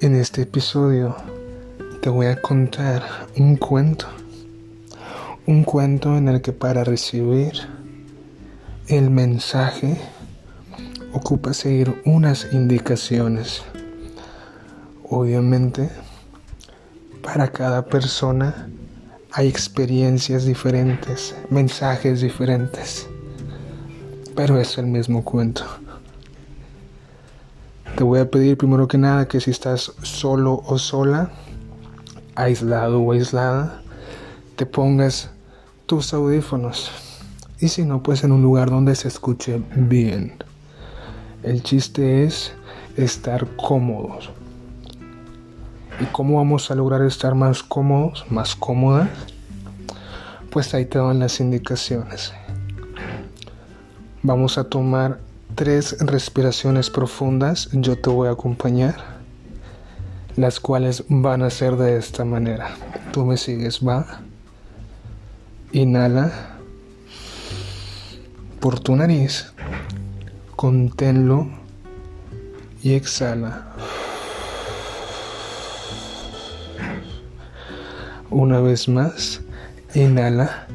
En este episodio te voy a contar un cuento. Un cuento en el que para recibir el mensaje ocupa seguir unas indicaciones. Obviamente, para cada persona hay experiencias diferentes, mensajes diferentes, pero es el mismo cuento. Te voy a pedir primero que nada que si estás solo o sola, aislado o aislada, te pongas tus audífonos. Y si no, pues en un lugar donde se escuche bien. El chiste es estar cómodos. ¿Y cómo vamos a lograr estar más cómodos, más cómodas? Pues ahí te dan las indicaciones. Vamos a tomar tres respiraciones profundas, yo te voy a acompañar, las cuales van a ser de esta manera. Tú me sigues, va. Inhala por tu nariz, conténlo y exhala. Una vez más, inhala,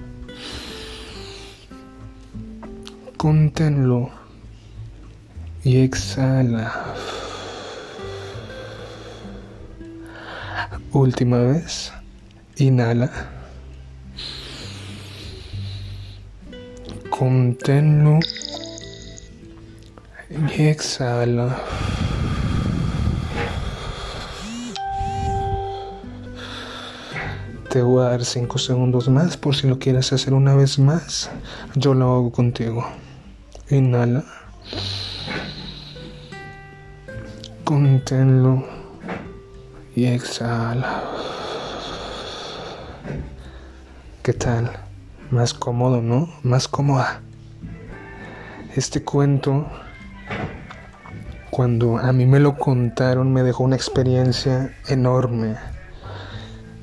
conténlo y exhala. Última vez. Inhala. Conténlo y exhala. Te voy a dar 5 segundos más por si lo quieres hacer una vez más. Yo lo hago contigo. Inhala. Conténlo y exhala. ¿Qué tal? Más cómodo, ¿no? Más cómoda. Este cuento, cuando a mí me lo contaron, me dejó una experiencia enorme.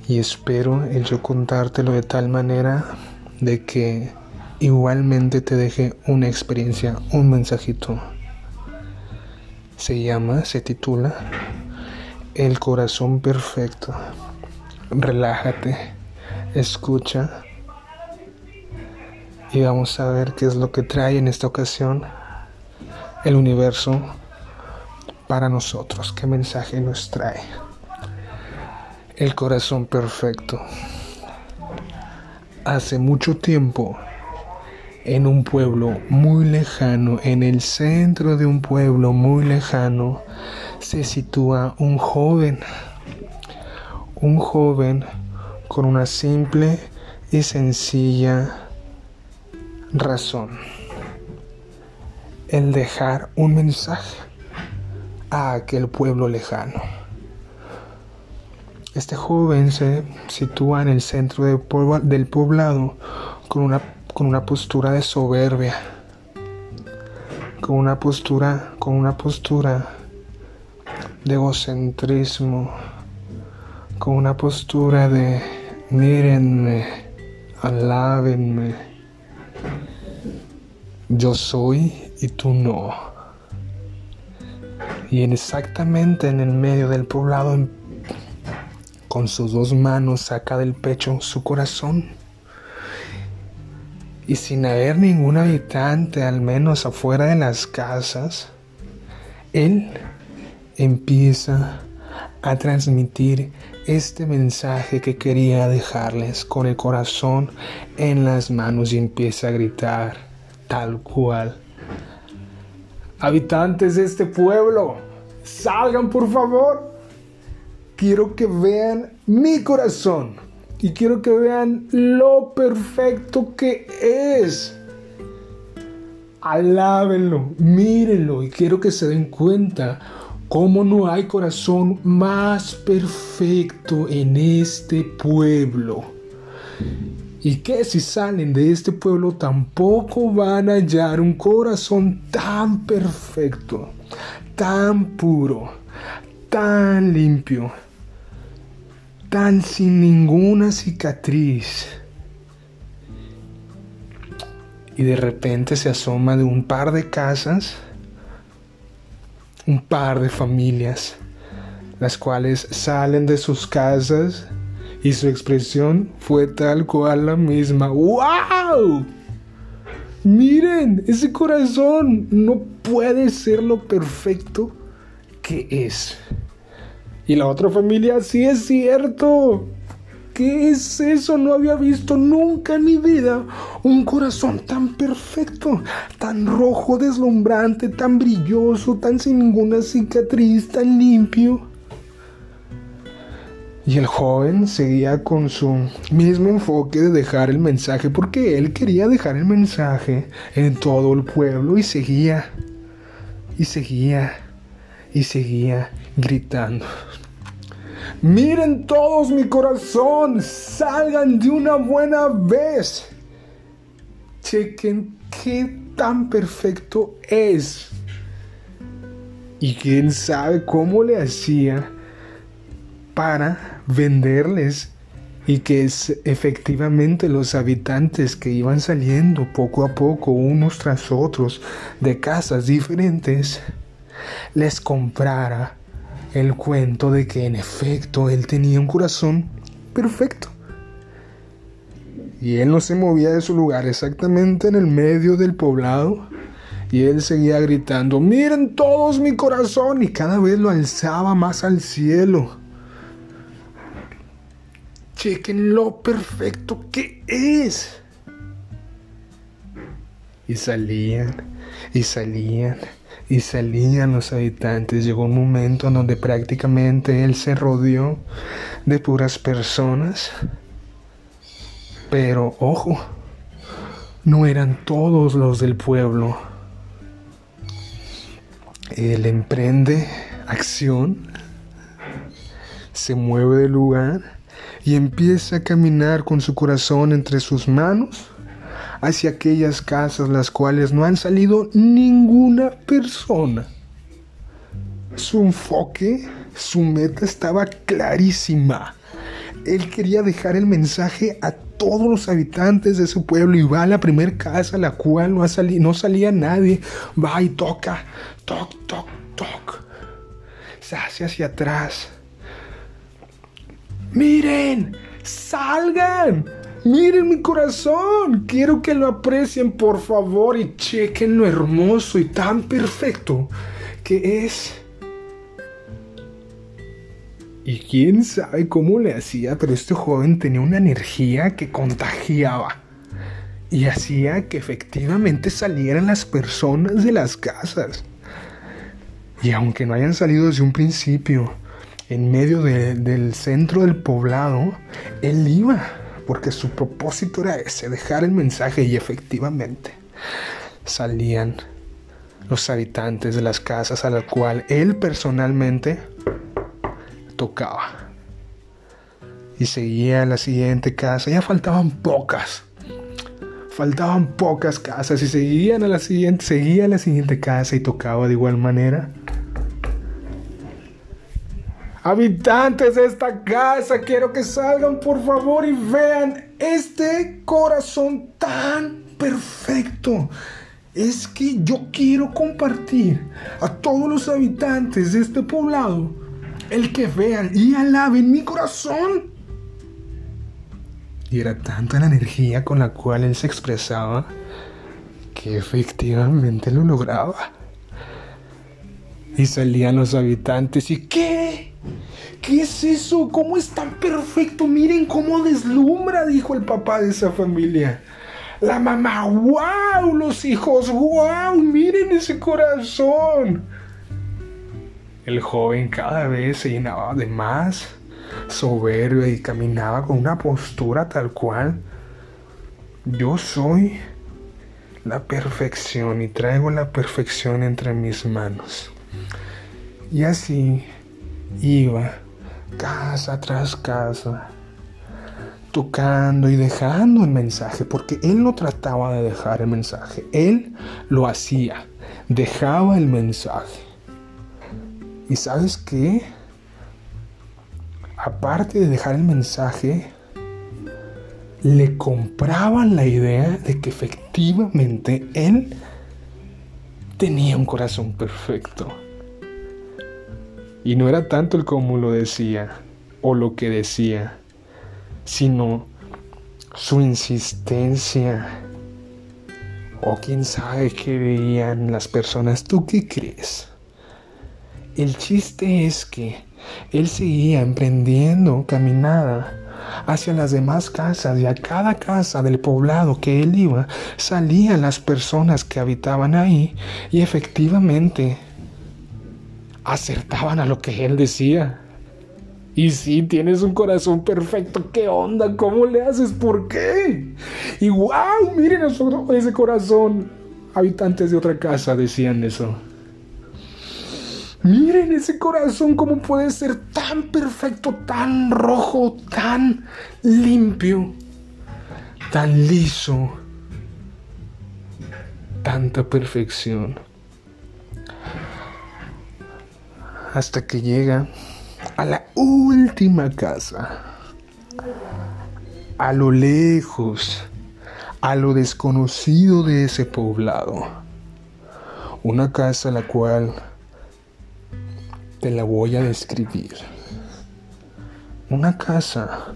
Y espero el yo contártelo de tal manera de que igualmente te deje una experiencia, un mensajito se llama, se titula El corazón perfecto. Relájate, escucha y vamos a ver qué es lo que trae en esta ocasión el universo para nosotros, qué mensaje nos trae. El corazón perfecto. Hace mucho tiempo en un pueblo muy lejano, en el centro de un pueblo muy lejano, se sitúa un joven, un joven con una simple y sencilla razón, el dejar un mensaje a aquel pueblo lejano. Este joven se sitúa en el centro del poblado con una con una postura de soberbia, con una postura, con una postura de egocentrismo, con una postura de mírenme, alábenme, yo soy y tú no. Y en exactamente en el medio del poblado, con sus dos manos saca del pecho su corazón y sin haber ningún habitante, al menos afuera de las casas, él empieza a transmitir este mensaje que quería dejarles con el corazón en las manos y empieza a gritar tal cual. Habitantes de este pueblo, salgan por favor. Quiero que vean mi corazón y quiero que vean lo perfecto que es. Alábenlo, mírenlo y quiero que se den cuenta cómo no hay corazón más perfecto en este pueblo. Y que si salen de este pueblo tampoco van a hallar un corazón tan perfecto, tan puro, tan limpio tan sin ninguna cicatriz. Y de repente se asoma de un par de casas, un par de familias, las cuales salen de sus casas y su expresión fue tal cual la misma. ¡Wow! Miren, ese corazón no puede ser lo perfecto que es. Y la otra familia, sí es cierto. ¿Qué es eso? No había visto nunca en mi vida un corazón tan perfecto, tan rojo, deslumbrante, tan brilloso, tan sin ninguna cicatriz, tan limpio. Y el joven seguía con su mismo enfoque de dejar el mensaje porque él quería dejar el mensaje en todo el pueblo y seguía y seguía y seguía gritando. Miren todos mi corazón, salgan de una buena vez. Chequen qué tan perfecto es. Y quién sabe cómo le hacía para venderles y que es efectivamente los habitantes que iban saliendo poco a poco unos tras otros de casas diferentes les comprara el cuento de que en efecto él tenía un corazón perfecto. Y él no se movía de su lugar exactamente en el medio del poblado. Y él seguía gritando, miren todos mi corazón. Y cada vez lo alzaba más al cielo chequen lo perfecto que es. Y salían, y salían, y salían los habitantes. Llegó un momento en donde prácticamente él se rodeó de puras personas. Pero ojo, no eran todos los del pueblo. Él emprende acción, se mueve del lugar y empieza a caminar con su corazón entre sus manos hacia aquellas casas las cuales no han salido ninguna persona. Su enfoque, su meta estaba clarísima. Él quería dejar el mensaje a todos los habitantes de su pueblo y va a la primera casa a la cual no, no salía nadie. Va y toca, toc, toc, toc. Se hace hacia atrás Miren, salgan. Miren mi corazón. Quiero que lo aprecien por favor y chequen lo hermoso y tan perfecto que es. Y quién sabe cómo le hacía, pero este joven tenía una energía que contagiaba y hacía que efectivamente salieran las personas de las casas. Y aunque no hayan salido desde un principio, en medio del centro del poblado, él iba, porque su propósito era ese, dejar el mensaje y efectivamente salían los habitantes de las casas a las cuales él personalmente tocaba. Y seguía a la siguiente casa, ya faltaban pocas. Faltaban pocas casas y seguían a la siguiente, seguía a la siguiente casa y tocaba de igual manera Habitantes de esta casa, quiero que salgan por favor y vean este corazón tan perfecto. Es que yo quiero compartir a todos los habitantes de este poblado el que vean y alaben mi corazón. Y era tanta la energía con la cual él se expresaba que efectivamente lo lograba. Y salían los habitantes y ¿qué? ¿Qué es eso? ¿Cómo es tan perfecto? Miren cómo deslumbra, dijo el papá de esa familia. La mamá, wow, los hijos, wow, miren ese corazón. El joven cada vez se llenaba de más soberbia y caminaba con una postura tal cual. Yo soy la perfección y traigo la perfección entre mis manos. Y así iba casa tras casa, tocando y dejando el mensaje, porque él no trataba de dejar el mensaje, él lo hacía, dejaba el mensaje. ¿Y sabes qué? Aparte de dejar el mensaje, le compraban la idea de que efectivamente él tenía un corazón perfecto. Y no era tanto el cómo lo decía o lo que decía, sino su insistencia. O quién sabe qué veían las personas. ¿Tú qué crees? El chiste es que él seguía emprendiendo caminada hacia las demás casas y a cada casa del poblado que él iba salían las personas que habitaban ahí y efectivamente acertaban a lo que él decía. Y si tienes un corazón perfecto, ¿qué onda? ¿Cómo le haces? ¿Por qué? Y wow, miren ese corazón. Habitantes de otra casa decían eso. Miren ese corazón, cómo puede ser tan perfecto, tan rojo, tan limpio, tan liso. Tanta perfección. Hasta que llega a la última casa. A lo lejos, a lo desconocido de ese poblado. Una casa la cual te la voy a describir. Una casa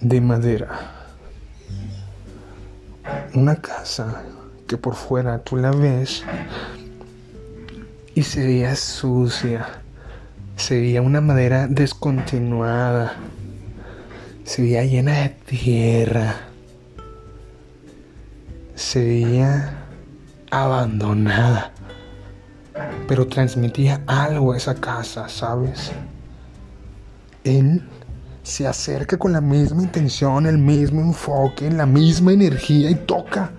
de madera. Una casa que por fuera tú la ves y sería sucia. Sería una madera descontinuada. Sería llena de tierra. Sería abandonada pero transmitía algo a esa casa, ¿sabes? Él se acerca con la misma intención, el mismo enfoque, la misma energía y toca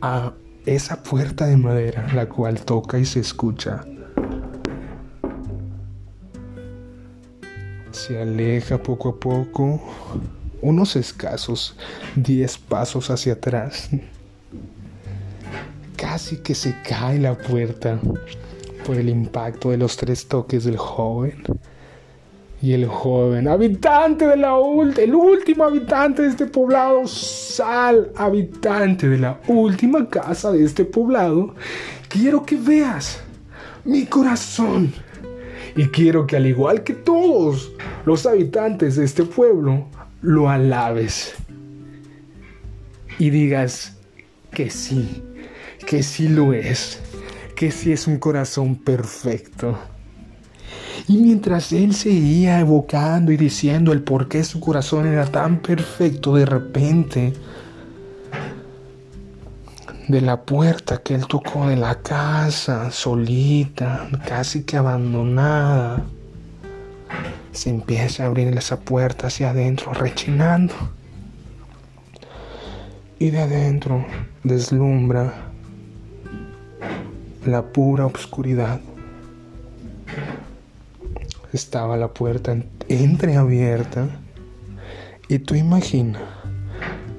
a esa puerta de madera, la cual toca y se escucha. Se aleja poco a poco, unos escasos 10 pasos hacia atrás casi que se cae la puerta por el impacto de los tres toques del joven. Y el joven, habitante de la el último habitante de este poblado, sal, habitante de la última casa de este poblado, quiero que veas mi corazón. Y quiero que al igual que todos los habitantes de este pueblo, lo alabes. Y digas que sí, que sí lo es, que sí es un corazón perfecto. Y mientras él seguía evocando y diciendo el por qué su corazón era tan perfecto, de repente, de la puerta que él tocó de la casa, solita, casi que abandonada, se empieza a abrir esa puerta hacia adentro, rechinando. Y de adentro deslumbra la pura oscuridad. Estaba la puerta entreabierta y tú imagina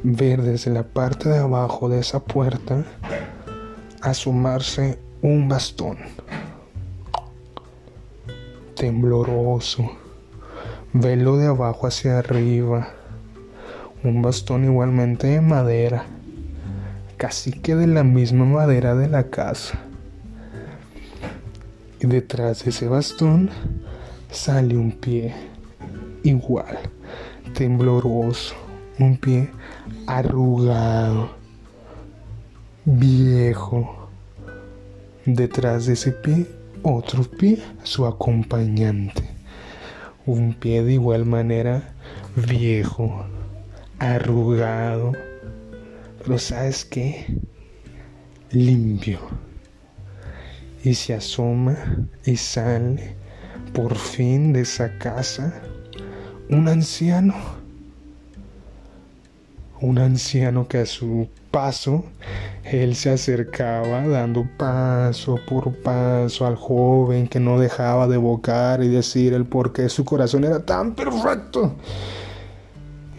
ver desde la parte de abajo de esa puerta asomarse un bastón tembloroso, velo de abajo hacia arriba, un bastón igualmente de madera, casi que de la misma madera de la casa detrás de ese bastón sale un pie igual, tembloroso, un pie arrugado, viejo. Detrás de ese pie, otro pie, su acompañante. Un pie de igual manera viejo, arrugado, pero ¿sabes qué? Limpio y se asoma y sale por fin de esa casa un anciano. Un anciano que a su paso él se acercaba dando paso por paso al joven que no dejaba de evocar y decir el por qué su corazón era tan perfecto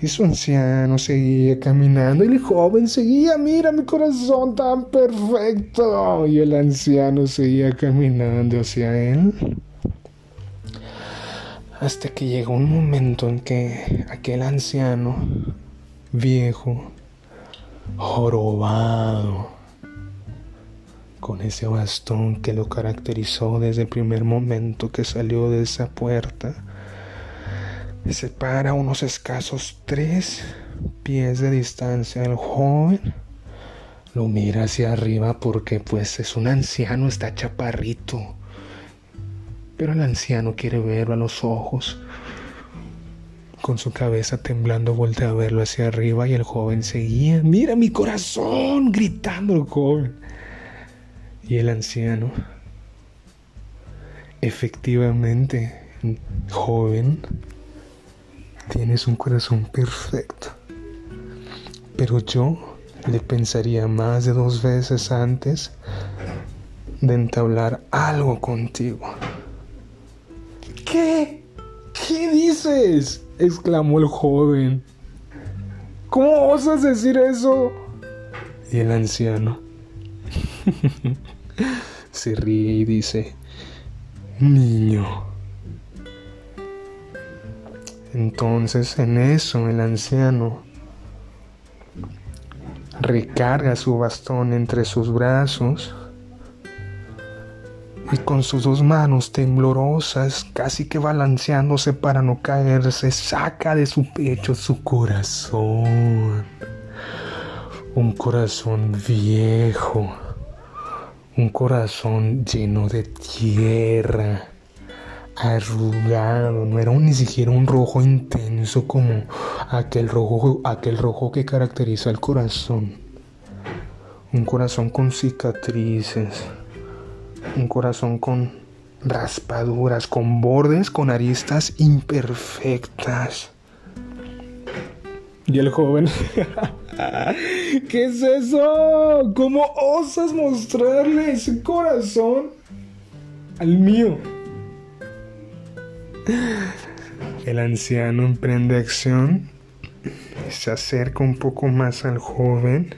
y su anciano seguía caminando y el joven seguía, mira mi corazón tan perfecto. Y el anciano seguía caminando hacia él. Hasta que llegó un momento en que aquel anciano, viejo, jorobado, con ese bastón que lo caracterizó desde el primer momento que salió de esa puerta. Se para a unos escasos tres pies de distancia el joven. Lo mira hacia arriba porque pues es un anciano, está chaparrito. Pero el anciano quiere verlo a los ojos. Con su cabeza temblando voltea a verlo hacia arriba y el joven seguía. Mira mi corazón, gritando el joven. Y el anciano, efectivamente, joven, tienes un corazón perfecto. Pero yo le pensaría más de dos veces antes de entablar algo contigo. ¿Qué? ¿Qué dices? exclamó el joven. ¿Cómo osas decir eso? Y el anciano se ríe y dice, niño. Entonces en eso el anciano recarga su bastón entre sus brazos y con sus dos manos temblorosas, casi que balanceándose para no caerse, saca de su pecho su corazón. Un corazón viejo un corazón lleno de tierra, arrugado, no era ni siquiera un rojo intenso como aquel rojo, aquel rojo que caracteriza el corazón. Un corazón con cicatrices, un corazón con raspaduras, con bordes, con aristas imperfectas. Y el joven ¿Qué es eso? ¿Cómo osas mostrarle ese corazón al mío? El anciano emprende acción, se acerca un poco más al joven.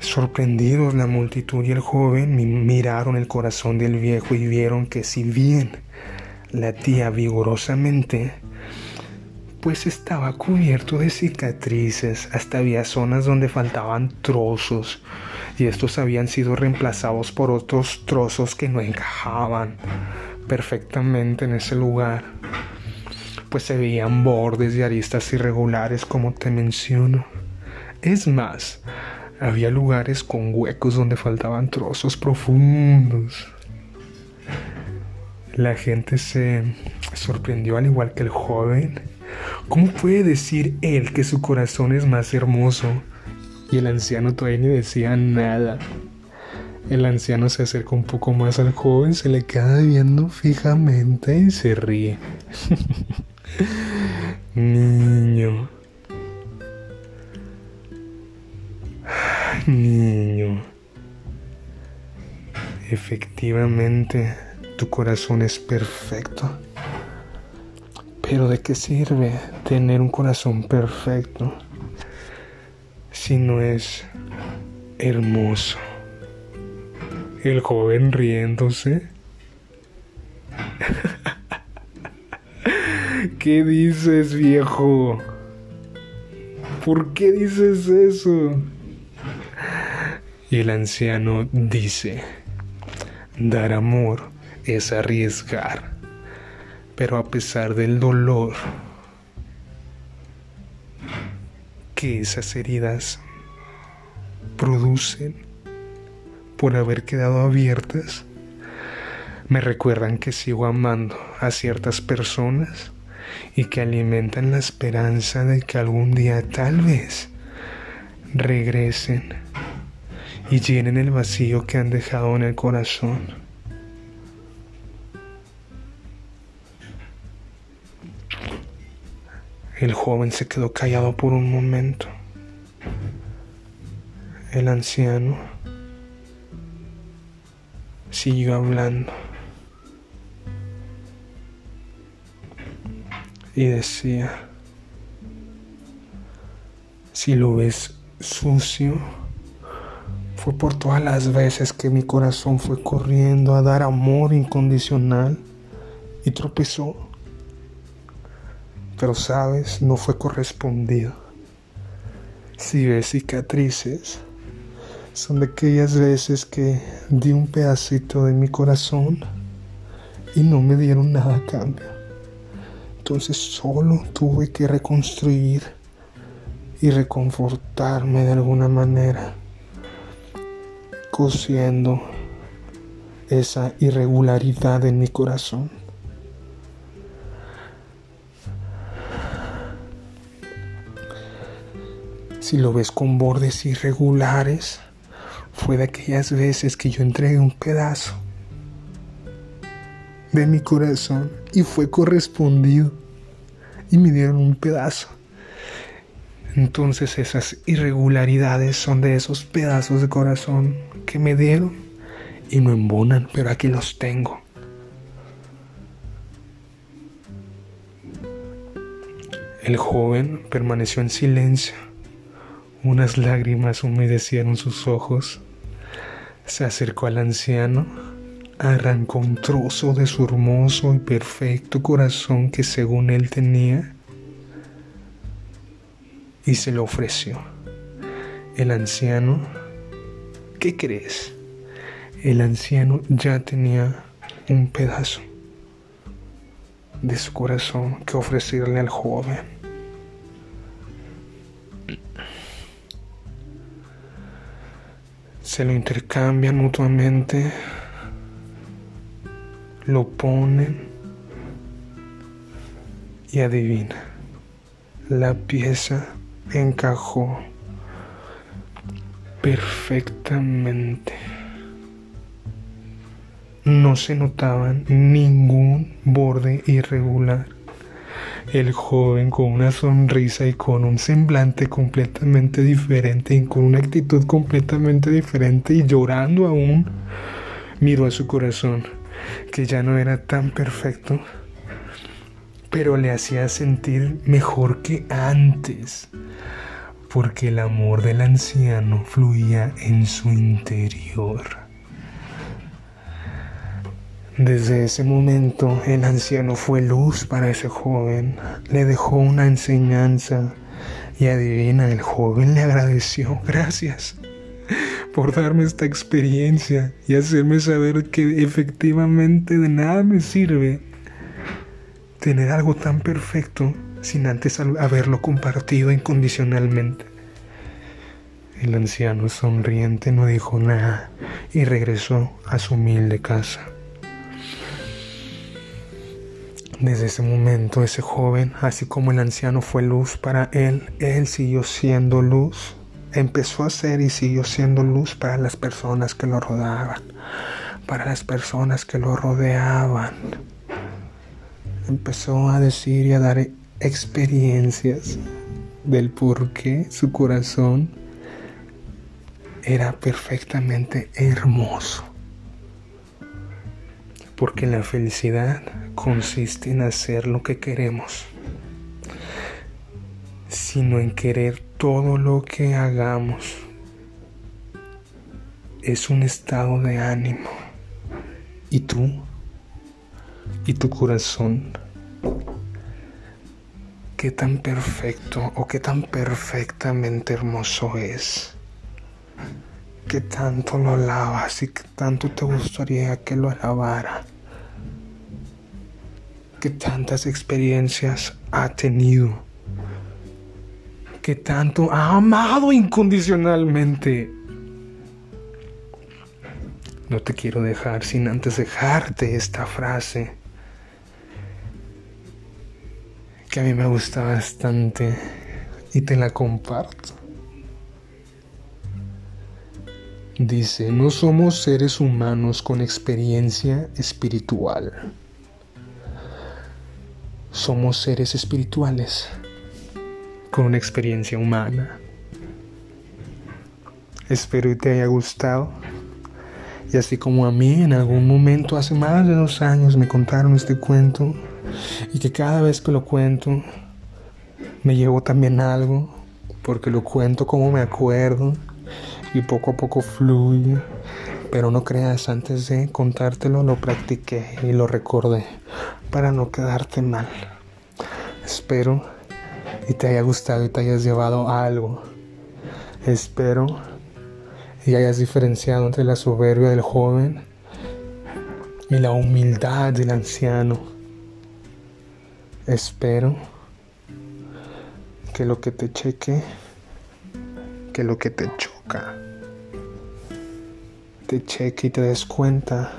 Sorprendidos la multitud y el joven miraron el corazón del viejo y vieron que si bien latía vigorosamente, pues estaba cubierto de cicatrices, hasta había zonas donde faltaban trozos y estos habían sido reemplazados por otros trozos que no encajaban perfectamente en ese lugar, pues se veían bordes y aristas irregulares como te menciono. Es más, había lugares con huecos donde faltaban trozos profundos. La gente se sorprendió al igual que el joven ¿Cómo puede decir él que su corazón es más hermoso? Y el anciano todavía ni decía nada. El anciano se acerca un poco más al joven, se le queda viendo fijamente y se ríe. Niño. Niño. Efectivamente, tu corazón es perfecto. Pero ¿de qué sirve tener un corazón perfecto si no es hermoso? El joven riéndose. ¿Qué dices, viejo? ¿Por qué dices eso? Y el anciano dice, dar amor es arriesgar. Pero a pesar del dolor que esas heridas producen por haber quedado abiertas, me recuerdan que sigo amando a ciertas personas y que alimentan la esperanza de que algún día tal vez regresen y llenen el vacío que han dejado en el corazón. El joven se quedó callado por un momento. El anciano siguió hablando y decía, si lo ves sucio, fue por todas las veces que mi corazón fue corriendo a dar amor incondicional y tropezó pero sabes, no fue correspondido. Si ves cicatrices, son de aquellas veces que di un pedacito de mi corazón y no me dieron nada a cambio. Entonces solo tuve que reconstruir y reconfortarme de alguna manera, cosiendo esa irregularidad en mi corazón. Si lo ves con bordes irregulares, fue de aquellas veces que yo entregué un pedazo de mi corazón y fue correspondido y me dieron un pedazo. Entonces esas irregularidades son de esos pedazos de corazón que me dieron y no embonan, pero aquí los tengo. El joven permaneció en silencio. Unas lágrimas humedecieron sus ojos. Se acercó al anciano, arrancó un trozo de su hermoso y perfecto corazón que según él tenía y se lo ofreció. El anciano, ¿qué crees? El anciano ya tenía un pedazo de su corazón que ofrecerle al joven. Se lo intercambian mutuamente, lo ponen y adivina, la pieza encajó perfectamente. No se notaban ningún borde irregular. El joven con una sonrisa y con un semblante completamente diferente y con una actitud completamente diferente y llorando aún, miró a su corazón, que ya no era tan perfecto, pero le hacía sentir mejor que antes porque el amor del anciano fluía en su interior. Desde ese momento el anciano fue luz para ese joven, le dejó una enseñanza y adivina, el joven le agradeció, gracias por darme esta experiencia y hacerme saber que efectivamente de nada me sirve tener algo tan perfecto sin antes haberlo compartido incondicionalmente. El anciano sonriente no dijo nada y regresó a su humilde casa. Desde ese momento ese joven, así como el anciano fue luz para él, él siguió siendo luz. Empezó a ser y siguió siendo luz para las personas que lo rodeaban, para las personas que lo rodeaban. Empezó a decir y a dar experiencias del por qué su corazón era perfectamente hermoso. Porque la felicidad consiste en hacer lo que queremos, sino en querer todo lo que hagamos. Es un estado de ánimo. ¿Y tú? ¿Y tu corazón? qué tan perfecto o qué tan perfectamente hermoso es. Qué tanto lo alabas y qué tanto te gustaría que lo alabara. Qué tantas experiencias ha tenido. Qué tanto ha amado incondicionalmente. No te quiero dejar sin antes dejarte esta frase que a mí me gusta bastante y te la comparto. Dice, no somos seres humanos con experiencia espiritual. Somos seres espirituales con una experiencia humana. Espero que te haya gustado. Y así como a mí en algún momento, hace más de dos años, me contaron este cuento, y que cada vez que lo cuento me llevo también algo porque lo cuento como me acuerdo y poco a poco fluye. Pero no creas, antes de contártelo lo practiqué y lo recordé para no quedarte mal. Espero y te haya gustado y te hayas llevado algo. Espero y hayas diferenciado entre la soberbia del joven y la humildad del anciano. Espero que lo que te cheque, que lo que te te cheque y te des cuenta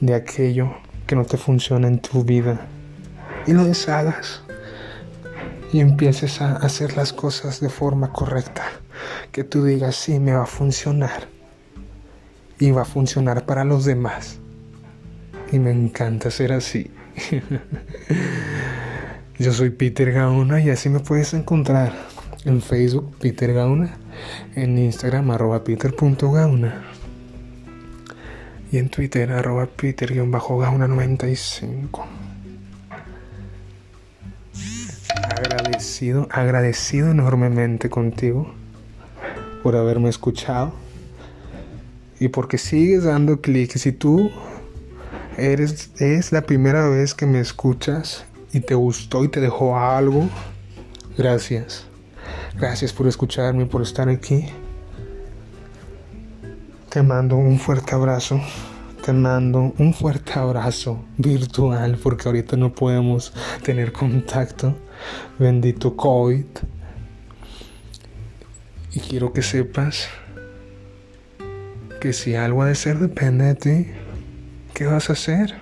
de aquello que no te funciona en tu vida y lo deshagas y empieces a hacer las cosas de forma correcta. Que tú digas, sí, me va a funcionar. Y va a funcionar para los demás. Y me encanta ser así. Yo soy Peter Gauna y así me puedes encontrar en Facebook Peter Gauna, en Instagram arroba peter.gauna y en Twitter arroba peter-gauna95. Agradecido, agradecido enormemente contigo por haberme escuchado y porque sigues dando clic. Si tú eres es la primera vez que me escuchas y te gustó y te dejó algo, gracias. Gracias por escucharme, por estar aquí. Te mando un fuerte abrazo. Te mando un fuerte abrazo virtual porque ahorita no podemos tener contacto. Bendito COVID. Y quiero que sepas que si algo ha de ser depende de ti, ¿qué vas a hacer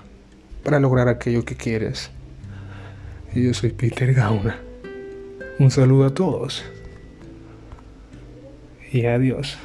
para lograr aquello que quieres? Y yo soy Peter Gauna. Un saludo a todos. Y adiós.